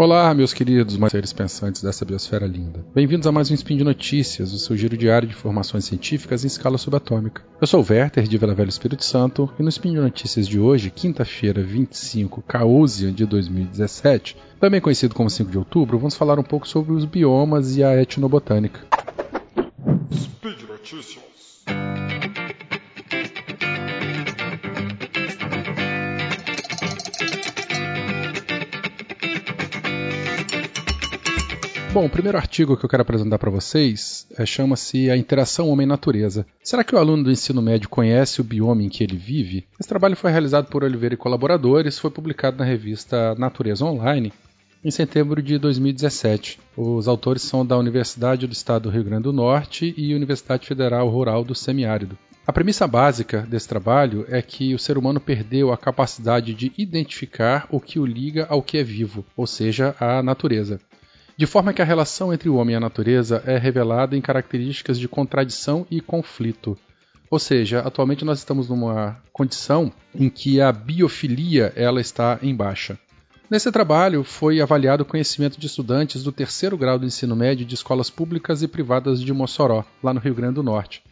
Olá, meus queridos mais seres pensantes dessa biosfera linda. Bem-vindos a mais um Spin de Notícias, o seu giro diário de informações científicas em escala subatômica. Eu sou o Werther, de Vila Velha Espírito Santo, e no Spin de Notícias de hoje, quinta-feira, 25 Caosian de 2017, também conhecido como 5 de outubro, vamos falar um pouco sobre os biomas e a etnobotânica. Speed Notícias. Bom, o primeiro artigo que eu quero apresentar para vocês é, chama-se A Interação Homem-Natureza. Será que o aluno do ensino médio conhece o bioma em que ele vive? Esse trabalho foi realizado por Oliveira e colaboradores, foi publicado na revista Natureza Online em setembro de 2017. Os autores são da Universidade do Estado do Rio Grande do Norte e Universidade Federal Rural do Semiárido. A premissa básica desse trabalho é que o ser humano perdeu a capacidade de identificar o que o liga ao que é vivo, ou seja, a natureza de forma que a relação entre o homem e a natureza é revelada em características de contradição e conflito. Ou seja, atualmente nós estamos numa condição em que a biofilia ela está em baixa. Nesse trabalho foi avaliado o conhecimento de estudantes do terceiro grau do ensino médio de escolas públicas e privadas de Mossoró, lá no Rio Grande do Norte.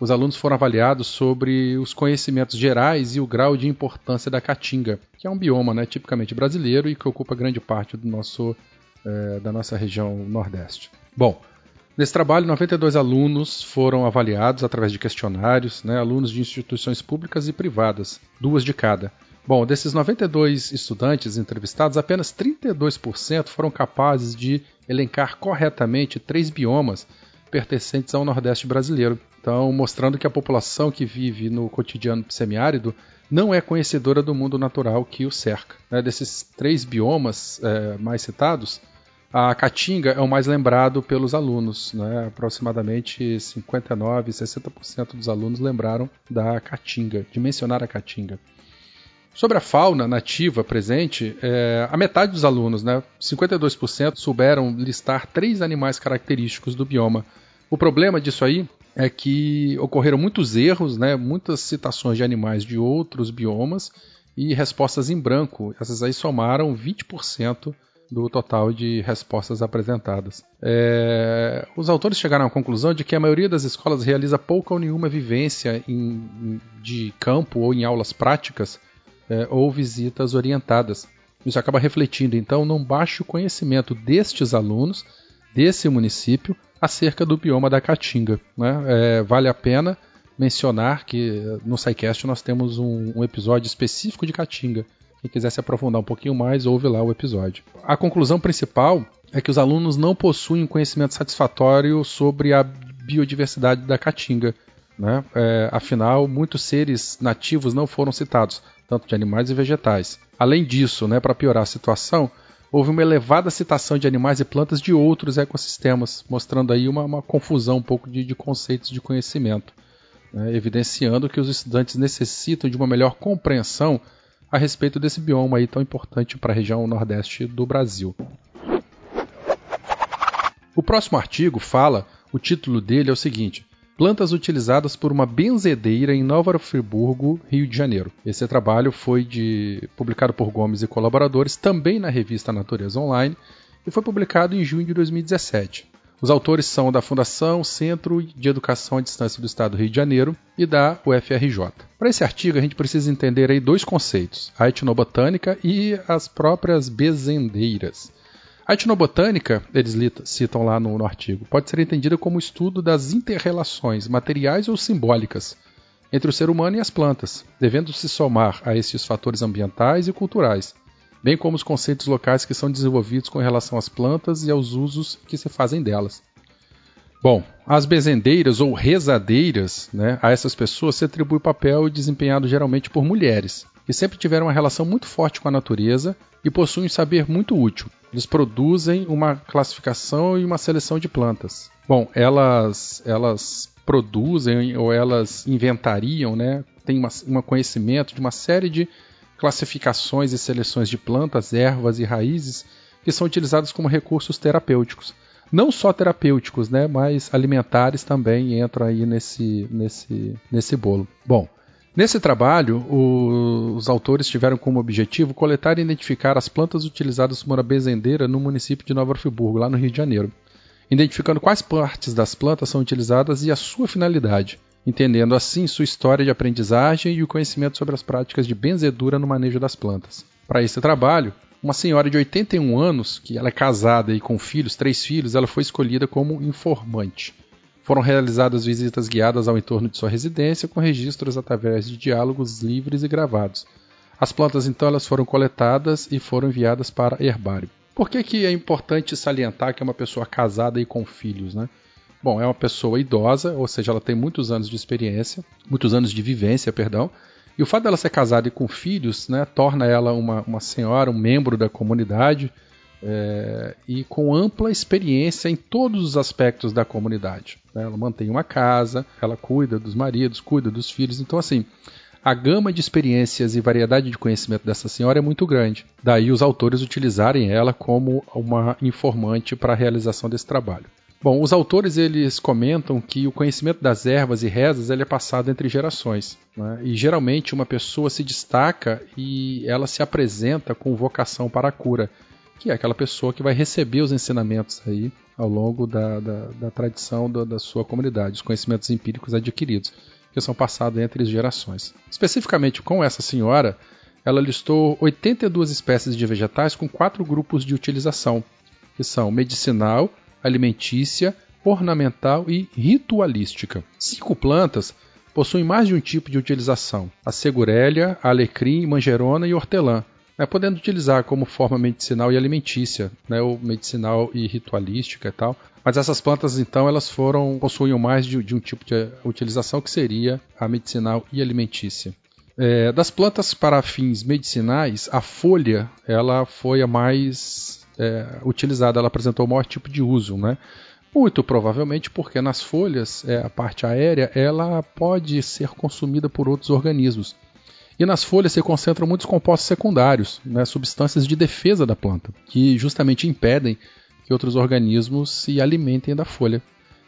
Os alunos foram avaliados sobre os conhecimentos gerais e o grau de importância da caatinga, que é um bioma né, tipicamente brasileiro e que ocupa grande parte do nosso é, da nossa região Nordeste. Bom, nesse trabalho, 92 alunos foram avaliados através de questionários, né, alunos de instituições públicas e privadas, duas de cada. Bom, desses 92 estudantes entrevistados, apenas 32% foram capazes de elencar corretamente três biomas pertencentes ao Nordeste brasileiro. Então, mostrando que a população que vive no cotidiano semiárido não é conhecedora do mundo natural que o cerca. Né? Desses três biomas é, mais citados, a Caatinga é o mais lembrado pelos alunos, né? aproximadamente 59, 60% dos alunos lembraram da Caatinga, de mencionar a Caatinga. Sobre a fauna nativa presente, é, a metade dos alunos, né, 52%, souberam listar três animais característicos do bioma. O problema disso aí é que ocorreram muitos erros, né, muitas citações de animais de outros biomas e respostas em branco. Essas aí somaram 20% do total de respostas apresentadas. É, os autores chegaram à conclusão de que a maioria das escolas realiza pouca ou nenhuma vivência em, de campo ou em aulas práticas é, ou visitas orientadas. Isso acaba refletindo, então, num baixo conhecimento destes alunos, desse município, acerca do bioma da Caatinga. Né? É, vale a pena mencionar que no SciCast nós temos um, um episódio específico de Caatinga, quem quiser se aprofundar um pouquinho mais, ouve lá o episódio. A conclusão principal é que os alunos não possuem conhecimento satisfatório sobre a biodiversidade da caatinga. Né? É, afinal, muitos seres nativos não foram citados, tanto de animais e vegetais. Além disso, né, para piorar a situação, houve uma elevada citação de animais e plantas de outros ecossistemas, mostrando aí uma, uma confusão um pouco de, de conceitos de conhecimento, né? evidenciando que os estudantes necessitam de uma melhor compreensão a respeito desse bioma aí tão importante para a região nordeste do Brasil. O próximo artigo fala, o título dele é o seguinte: Plantas utilizadas por uma benzedeira em Nova Friburgo, Rio de Janeiro. Esse trabalho foi de, publicado por Gomes e colaboradores também na revista Natureza Online e foi publicado em junho de 2017. Os autores são da Fundação Centro de Educação à Distância do Estado do Rio de Janeiro e da UFRJ. Para esse artigo, a gente precisa entender aí dois conceitos: a etnobotânica e as próprias bezendeiras. A etnobotânica, eles citam lá no, no artigo, pode ser entendida como estudo das interrelações materiais ou simbólicas entre o ser humano e as plantas, devendo se somar a esses fatores ambientais e culturais, bem como os conceitos locais que são desenvolvidos com relação às plantas e aos usos que se fazem delas. Bom, as bezendeiras ou rezadeiras, né, a essas pessoas se atribui o papel desempenhado geralmente por mulheres, que sempre tiveram uma relação muito forte com a natureza e possuem um saber muito útil. Eles produzem uma classificação e uma seleção de plantas. Bom, elas, elas produzem ou elas inventariam, né, têm um conhecimento de uma série de classificações e seleções de plantas, ervas e raízes que são utilizadas como recursos terapêuticos. Não só terapêuticos, né, mas alimentares também entram aí nesse, nesse, nesse bolo. Bom, Nesse trabalho, os autores tiveram como objetivo coletar e identificar as plantas utilizadas por uma bezendeira no município de Nova Friburgo, lá no Rio de Janeiro, identificando quais partes das plantas são utilizadas e a sua finalidade, entendendo assim sua história de aprendizagem e o conhecimento sobre as práticas de benzedura no manejo das plantas. Para esse trabalho, uma senhora de 81 anos, que ela é casada e com filhos, três filhos, ela foi escolhida como informante. Foram realizadas visitas guiadas ao entorno de sua residência, com registros através de diálogos livres e gravados. As plantas então elas foram coletadas e foram enviadas para herbário. Por que, que é importante salientar que é uma pessoa casada e com filhos, né? Bom, é uma pessoa idosa, ou seja, ela tem muitos anos de experiência, muitos anos de vivência, perdão, e o fato dela ser casada e com filhos, né, torna ela uma, uma senhora, um membro da comunidade, é, e com ampla experiência em todos os aspectos da comunidade. Né? Ela mantém uma casa, ela cuida dos maridos, cuida dos filhos. Então, assim, a gama de experiências e variedade de conhecimento dessa senhora é muito grande. Daí os autores utilizarem ela como uma informante para a realização desse trabalho. Bom, os autores eles comentam que o conhecimento das ervas e rezas ele é passado entre gerações. Né? E geralmente uma pessoa se destaca e ela se apresenta com vocação para a cura que é aquela pessoa que vai receber os ensinamentos aí ao longo da, da, da tradição da, da, sua comunidade, os conhecimentos empíricos adquiridos, que são passados entre gerações. Especificamente com essa senhora, ela listou 82 espécies de vegetais com quatro grupos de utilização, que são medicinal, alimentícia, ornamental e ritualística. Cinco plantas possuem mais de um tipo de utilização: a segurélia, a alecrim, manjerona e hortelã né, podendo utilizar como forma medicinal e alimentícia, né, ou medicinal e ritualística e tal. Mas essas plantas, então, elas foram possuíam mais de, de um tipo de utilização que seria a medicinal e alimentícia. É, das plantas para fins medicinais, a folha ela foi a mais é, utilizada, ela apresentou o maior tipo de uso, né? Muito provavelmente porque nas folhas, é, a parte aérea, ela pode ser consumida por outros organismos. E nas folhas se concentram muitos compostos secundários, né, substâncias de defesa da planta, que justamente impedem que outros organismos se alimentem da folha.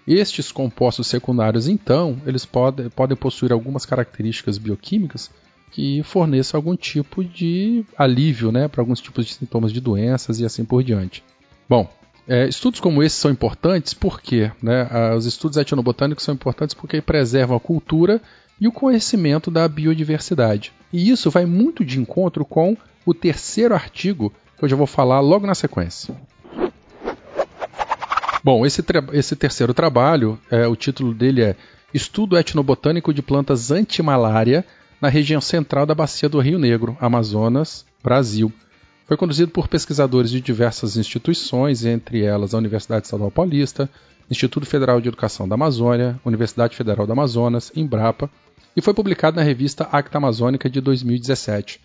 Estes compostos secundários, então, eles podem, podem possuir algumas características bioquímicas que forneçam algum tipo de alívio né, para alguns tipos de sintomas de doenças e assim por diante. Bom, é, estudos como esse são importantes porque né, os estudos etnobotânicos são importantes porque preservam a cultura e o conhecimento da biodiversidade. E isso vai muito de encontro com o terceiro artigo que eu já vou falar logo na sequência. Bom, esse, esse terceiro trabalho, é, o título dele é Estudo Etnobotânico de Plantas Antimalária na região central da Bacia do Rio Negro, Amazonas, Brasil. Foi conduzido por pesquisadores de diversas instituições, entre elas a Universidade Estadual Paulista, Instituto Federal de Educação da Amazônia, Universidade Federal do Amazonas, Embrapa e foi publicado na revista Acta Amazônica de 2017.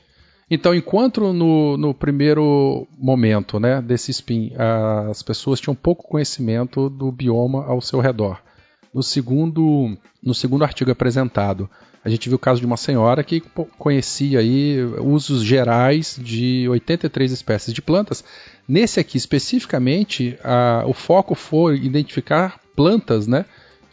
Então, enquanto no, no primeiro momento né, desse spin as pessoas tinham pouco conhecimento do bioma ao seu redor, no segundo, no segundo artigo apresentado, a gente viu o caso de uma senhora que conhecia aí usos gerais de 83 espécies de plantas. Nesse aqui especificamente, a, o foco foi identificar plantas, né,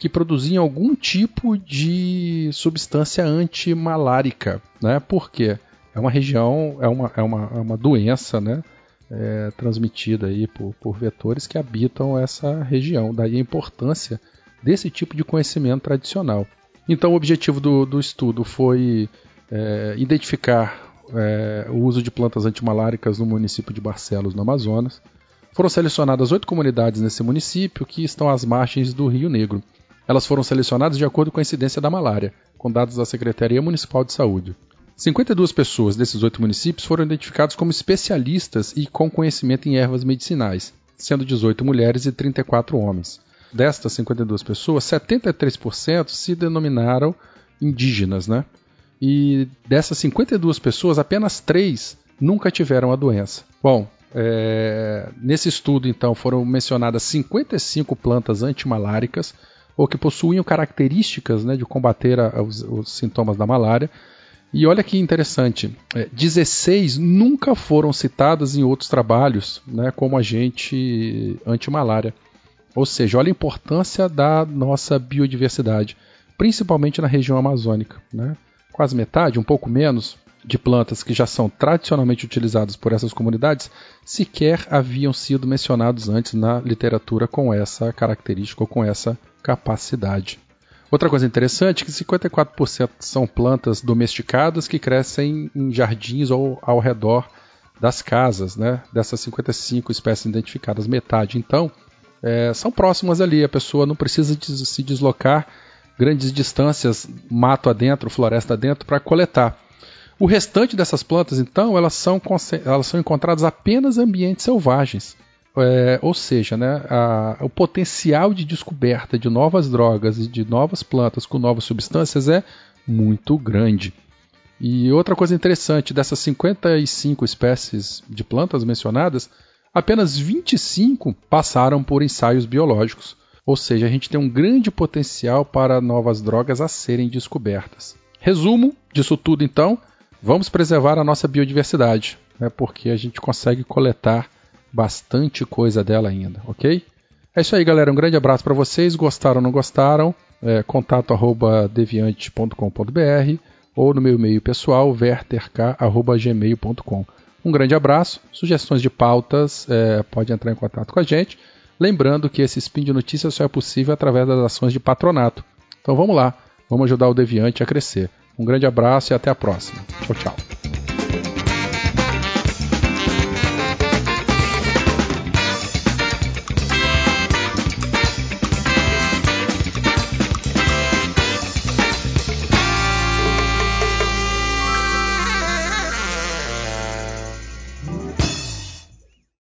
que produziam algum tipo de substância antimalárica, né? Por quê? É uma região, é uma, é uma, é uma doença, né? É, transmitida aí por, por vetores que habitam essa região. Daí a importância desse tipo de conhecimento tradicional. Então, o objetivo do, do estudo foi é, identificar é, o uso de plantas antimaláricas no município de Barcelos, no Amazonas. Foram selecionadas oito comunidades nesse município que estão às margens do Rio Negro. Elas foram selecionadas de acordo com a incidência da malária, com dados da Secretaria Municipal de Saúde. 52 pessoas desses oito municípios foram identificadas como especialistas e com conhecimento em ervas medicinais, sendo 18 mulheres e 34 homens. Destas 52 pessoas, 73% se denominaram indígenas, né? E dessas 52 pessoas, apenas 3 nunca tiveram a doença. Bom, é, nesse estudo, então, foram mencionadas 55 plantas antimaláricas, ou que possuíam características né, de combater a, os, os, sintomas da malária. E olha que interessante, é, 16 nunca foram citadas em outros trabalhos né, como agente antimalária. Ou seja, olha a importância da nossa biodiversidade, principalmente na região amazônica. Né? quase metade, um pouco menos, de plantas que já são tradicionalmente utilizadas por essas comunidades sequer haviam sido mencionados antes na literatura com essa característica ou com essa capacidade. Outra coisa interessante é que 54% são plantas domesticadas que crescem em jardins ou ao redor das casas, né? Dessas 55 espécies identificadas, metade então é, são próximas ali. A pessoa não precisa de se deslocar grandes distâncias, mato adentro, floresta adentro, para coletar. O restante dessas plantas, então, elas são, elas são encontradas apenas em ambientes selvagens. É, ou seja, né, a, o potencial de descoberta de novas drogas e de novas plantas com novas substâncias é muito grande. E outra coisa interessante, dessas 55 espécies de plantas mencionadas, apenas 25 passaram por ensaios biológicos. Ou seja, a gente tem um grande potencial para novas drogas a serem descobertas. Resumo disso tudo, então, vamos preservar a nossa biodiversidade, né, porque a gente consegue coletar bastante coisa dela ainda, ok? É isso aí, galera. Um grande abraço para vocês. Gostaram ou não gostaram? É, contato arroba deviante.com.br ou no meu e-mail pessoal, verterk.gmail.com. Um grande abraço. Sugestões de pautas, é, pode entrar em contato com a gente. Lembrando que esse spin de notícias só é possível através das ações de patronato. Então vamos lá, vamos ajudar o Deviante a crescer. Um grande abraço e até a próxima. Tchau, tchau.